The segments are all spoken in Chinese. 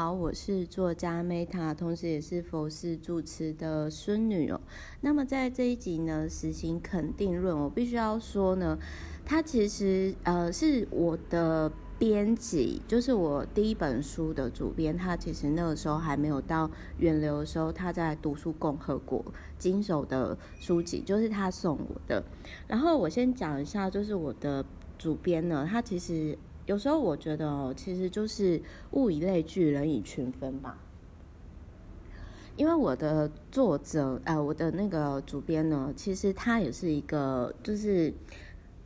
好，我是作家 Meta，同时也是佛寺住持的孙女哦。那么在这一集呢，实行肯定论，我必须要说呢，它其实呃是我的编辑，就是我第一本书的主编，他其实那个时候还没有到远流的时候，他在读书共和国经手的书籍，就是他送我的。然后我先讲一下，就是我的主编呢，他其实。有时候我觉得哦，其实就是物以类聚，人以群分吧。因为我的作者，呃，我的那个主编呢，其实他也是一个，就是，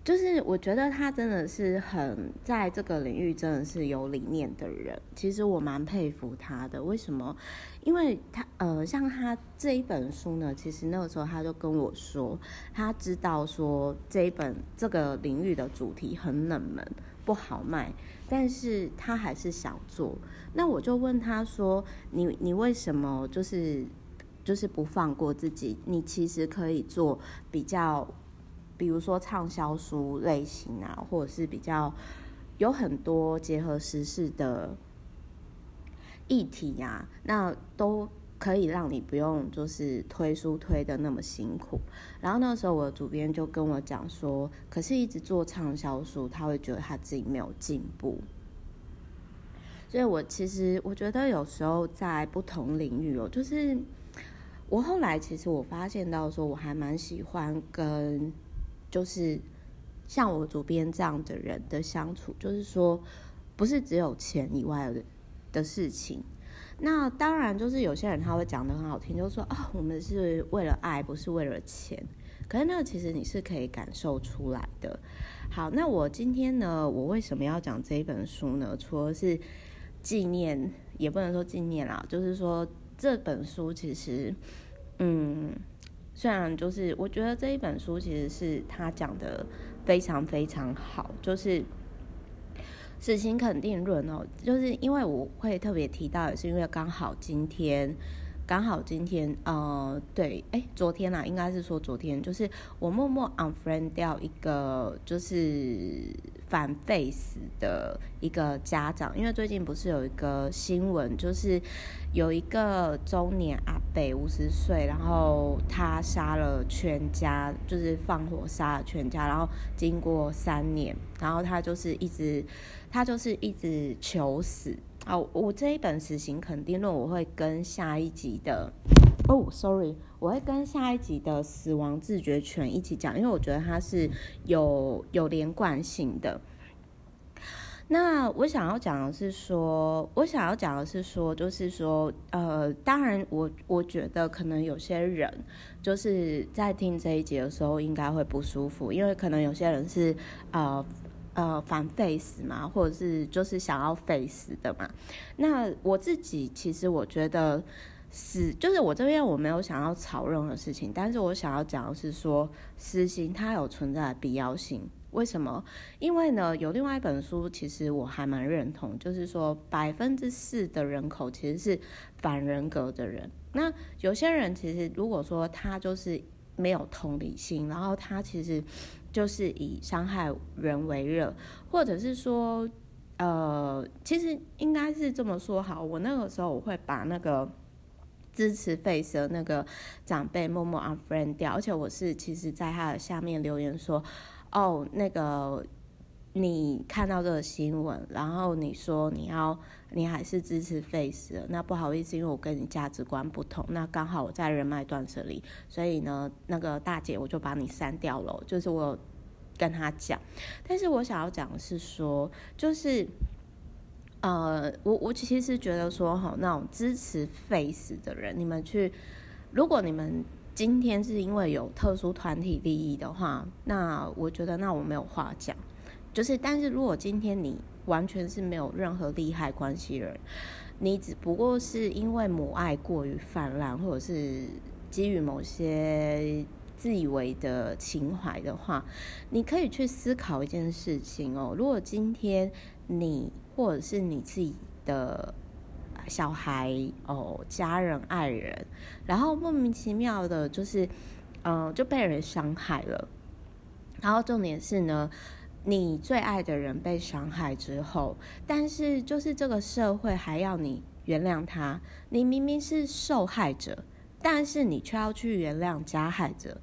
就是我觉得他真的是很在这个领域真的是有理念的人。其实我蛮佩服他的。为什么？因为他，呃，像他这一本书呢，其实那个时候他就跟我说，他知道说这一本这个领域的主题很冷门。不好卖，但是他还是想做。那我就问他说：“你你为什么就是就是不放过自己？你其实可以做比较，比如说畅销书类型啊，或者是比较有很多结合时事的议题呀，那都。”可以让你不用就是推书推的那么辛苦，然后那时候我的主编就跟我讲说，可是一直做畅销书，他会觉得他自己没有进步。所以我其实我觉得有时候在不同领域哦，就是我后来其实我发现到说，我还蛮喜欢跟就是像我主编这样的人的相处，就是说不是只有钱以外的的事情。那当然，就是有些人他会讲得很好听，就是说啊，我们是为了爱，不是为了钱。可是那个其实你是可以感受出来的。好，那我今天呢，我为什么要讲这一本书呢？除了是纪念，也不能说纪念啦，就是说这本书其实，嗯，虽然就是我觉得这一本书其实是他讲的非常非常好，就是。事情肯定论哦，就是因为我会特别提到，也是因为刚好今天，刚好今天，呃，对，哎，昨天啦，应该是说昨天，就是我默默 unfriend 掉一个，就是。反 face 的一个家长，因为最近不是有一个新闻，就是有一个中年阿伯五十岁，然后他杀了全家，就是放火杀了全家，然后经过三年，然后他就是一直，他就是一直求死啊！我这一本死刑肯定论，我会跟下一集的。哦、，Sorry，我会跟下一集的死亡自觉权一起讲，因为我觉得它是有有连贯性的。那我想要讲的是说，我想要讲的是说，就是说，呃，当然我，我我觉得可能有些人就是在听这一集的时候应该会不舒服，因为可能有些人是呃呃反 face 嘛，或者是就是想要 face 的嘛。那我自己其实我觉得。是，就是我这边我没有想要吵任何事情，但是我想要讲的是说，私心它有存在的必要性。为什么？因为呢，有另外一本书，其实我还蛮认同，就是说百分之四的人口其实是反人格的人。那有些人其实如果说他就是没有同理心，然后他其实就是以伤害人为乐，或者是说，呃，其实应该是这么说好，我那个时候我会把那个。支持 face 的那个长辈默默 unfriend 掉，而且我是其实在他的下面留言说，哦，那个你看到这个新闻，然后你说你要你还是支持 face，那不好意思，因为我跟你价值观不同，那刚好我在人脉断舍离，所以呢，那个大姐我就把你删掉了，就是我有跟他讲，但是我想要讲的是说，就是。呃，我我其实是觉得说哈，那种支持 face 的人，你们去，如果你们今天是因为有特殊团体利益的话，那我觉得那我没有话讲。就是，但是如果今天你完全是没有任何利害关系的人，你只不过是因为母爱过于泛滥，或者是基于某些自以为的情怀的话，你可以去思考一件事情哦。如果今天你或者是你自己的小孩哦，家人、爱人，然后莫名其妙的，就是嗯、呃，就被人伤害了。然后重点是呢，你最爱的人被伤害之后，但是就是这个社会还要你原谅他，你明明是受害者，但是你却要去原谅加害者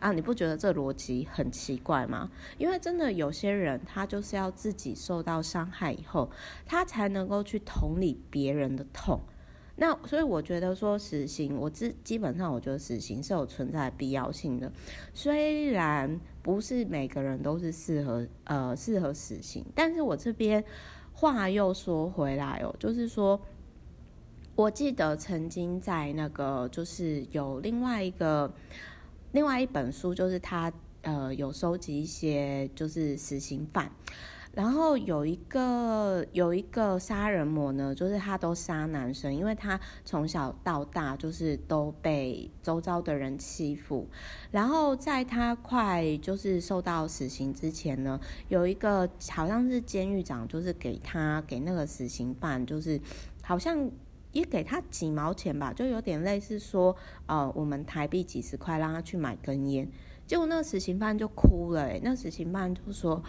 啊？你不觉得这逻辑很奇怪吗？因为真的有些人，他就是要自己受到伤害以后，他才能够去同理别人的痛。那所以我觉得说死刑，我基基本上我觉得死刑是有存在必要性的。虽然不是每个人都是适合呃适合死刑，但是我这边话又说回来哦，就是说，我记得曾经在那个就是有另外一个另外一本书，就是他呃有收集一些就是死刑犯。然后有一个有一个杀人魔呢，就是他都杀男生，因为他从小到大就是都被周遭的人欺负。然后在他快就是受到死刑之前呢，有一个好像是监狱长，就是给他给那个死刑犯，就是好像也给他几毛钱吧，就有点类似说，呃，我们台币几十块让他去买根烟。结果那个死刑犯就哭了，欸，那死刑犯就说。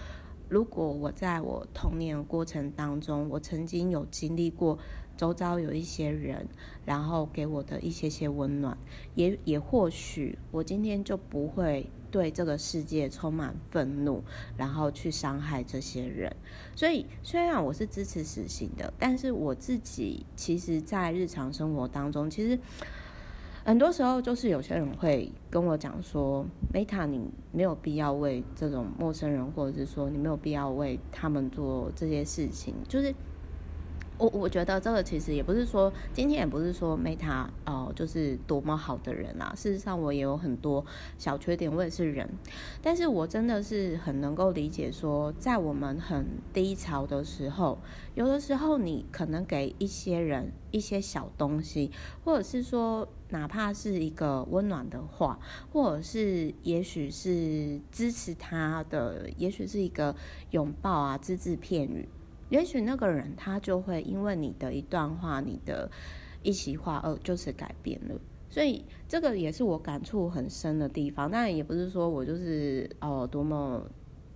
如果我在我童年的过程当中，我曾经有经历过周遭有一些人，然后给我的一些些温暖，也也或许我今天就不会对这个世界充满愤怒，然后去伤害这些人。所以虽然我是支持死刑的，但是我自己其实在日常生活当中，其实。很多时候就是有些人会跟我讲说，Meta，你没有必要为这种陌生人，或者是说你没有必要为他们做这些事情，就是。我我觉得这个其实也不是说，今天也不是说 Meta 呃，就是多么好的人啊。事实上我也有很多小缺点，我也是人。但是我真的是很能够理解说，在我们很低潮的时候，有的时候你可能给一些人一些小东西，或者是说哪怕是一个温暖的话，或者是也许是支持他的，也许是一个拥抱啊，只字片语。也许那个人他就会因为你的一段话，你的一席话，而就是改变了。所以这个也是我感触很深的地方。当然也不是说我就是哦多么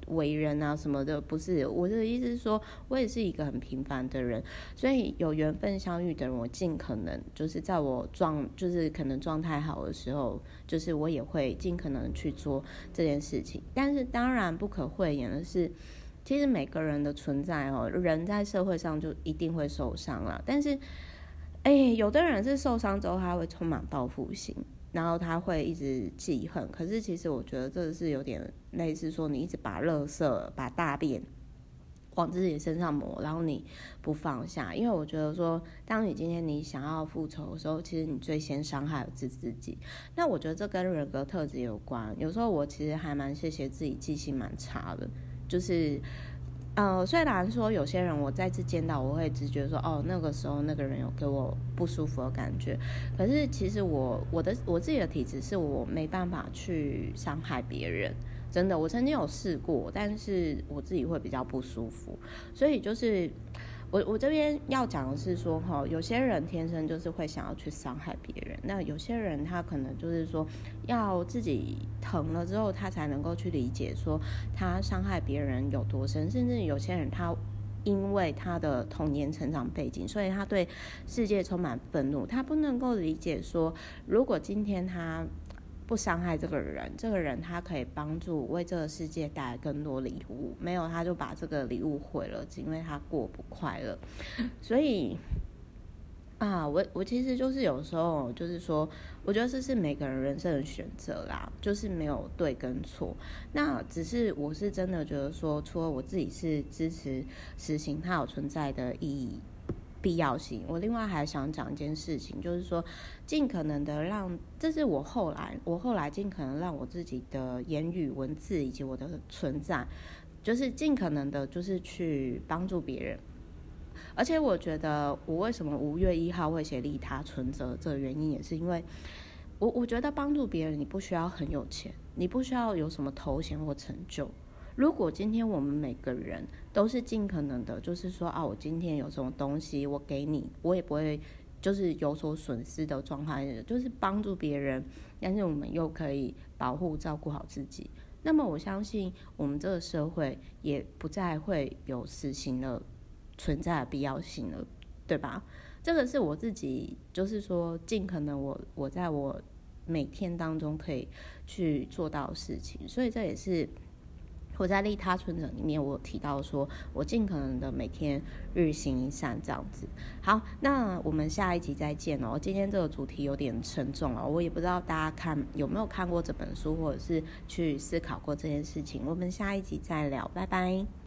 为人啊什么的，不是。我的意思是说，我也是一个很平凡的人。所以有缘分相遇的人，我尽可能就是在我状就是可能状态好的时候，就是我也会尽可能去做这件事情。但是当然不可讳言的是。其实每个人的存在哦，人在社会上就一定会受伤了。但是，哎，有的人是受伤之后他会充满报复心，然后他会一直记恨。可是其实我觉得这是有点类似说，你一直把垃圾、把大便往自己身上抹，然后你不放下。因为我觉得说，当你今天你想要复仇的时候，其实你最先伤害的是自己。那我觉得这跟人格特质有关。有时候我其实还蛮谢谢自己记性蛮差的。就是，呃，虽然说有些人我再次见到，我会直觉说，哦，那个时候那个人有给我不舒服的感觉。可是其实我我的我自己的体质是我没办法去伤害别人，真的，我曾经有试过，但是我自己会比较不舒服，所以就是。我我这边要讲的是说，哈，有些人天生就是会想要去伤害别人，那有些人他可能就是说，要自己疼了之后，他才能够去理解说他伤害别人有多深，甚至有些人他因为他的童年成长背景，所以他对世界充满愤怒，他不能够理解说，如果今天他。不伤害这个人，这个人他可以帮助为这个世界带来更多礼物。没有，他就把这个礼物毁了，只因为他过不快乐。所以啊，我我其实就是有时候就是说，我觉得这是每个人人生的选择啦，就是没有对跟错。那只是我是真的觉得说，除了我自己是支持实行它有存在的意义。必要性。我另外还想讲一件事情，就是说，尽可能的让，这是我后来，我后来尽可能让我自己的言语、文字以及我的存在，就是尽可能的，就是去帮助别人。而且我觉得，我为什么五月一号会写利他存折，这个原因也是因为，我我觉得帮助别人，你不需要很有钱，你不需要有什么头衔或成就。如果今天我们每个人都是尽可能的，就是说啊，我今天有什么东西，我给你，我也不会就是有所损失的状态，就是帮助别人，但是我们又可以保护照顾好自己。那么我相信我们这个社会也不再会有死刑的存在的必要性了。对吧？这个是我自己，就是说尽可能我我在我每天当中可以去做到的事情，所以这也是我在利他存折里面我有提到说，我尽可能的每天日行一善这样子。好，那我们下一集再见哦。今天这个主题有点沉重哦，我也不知道大家看有没有看过这本书，或者是去思考过这件事情。我们下一集再聊，拜拜。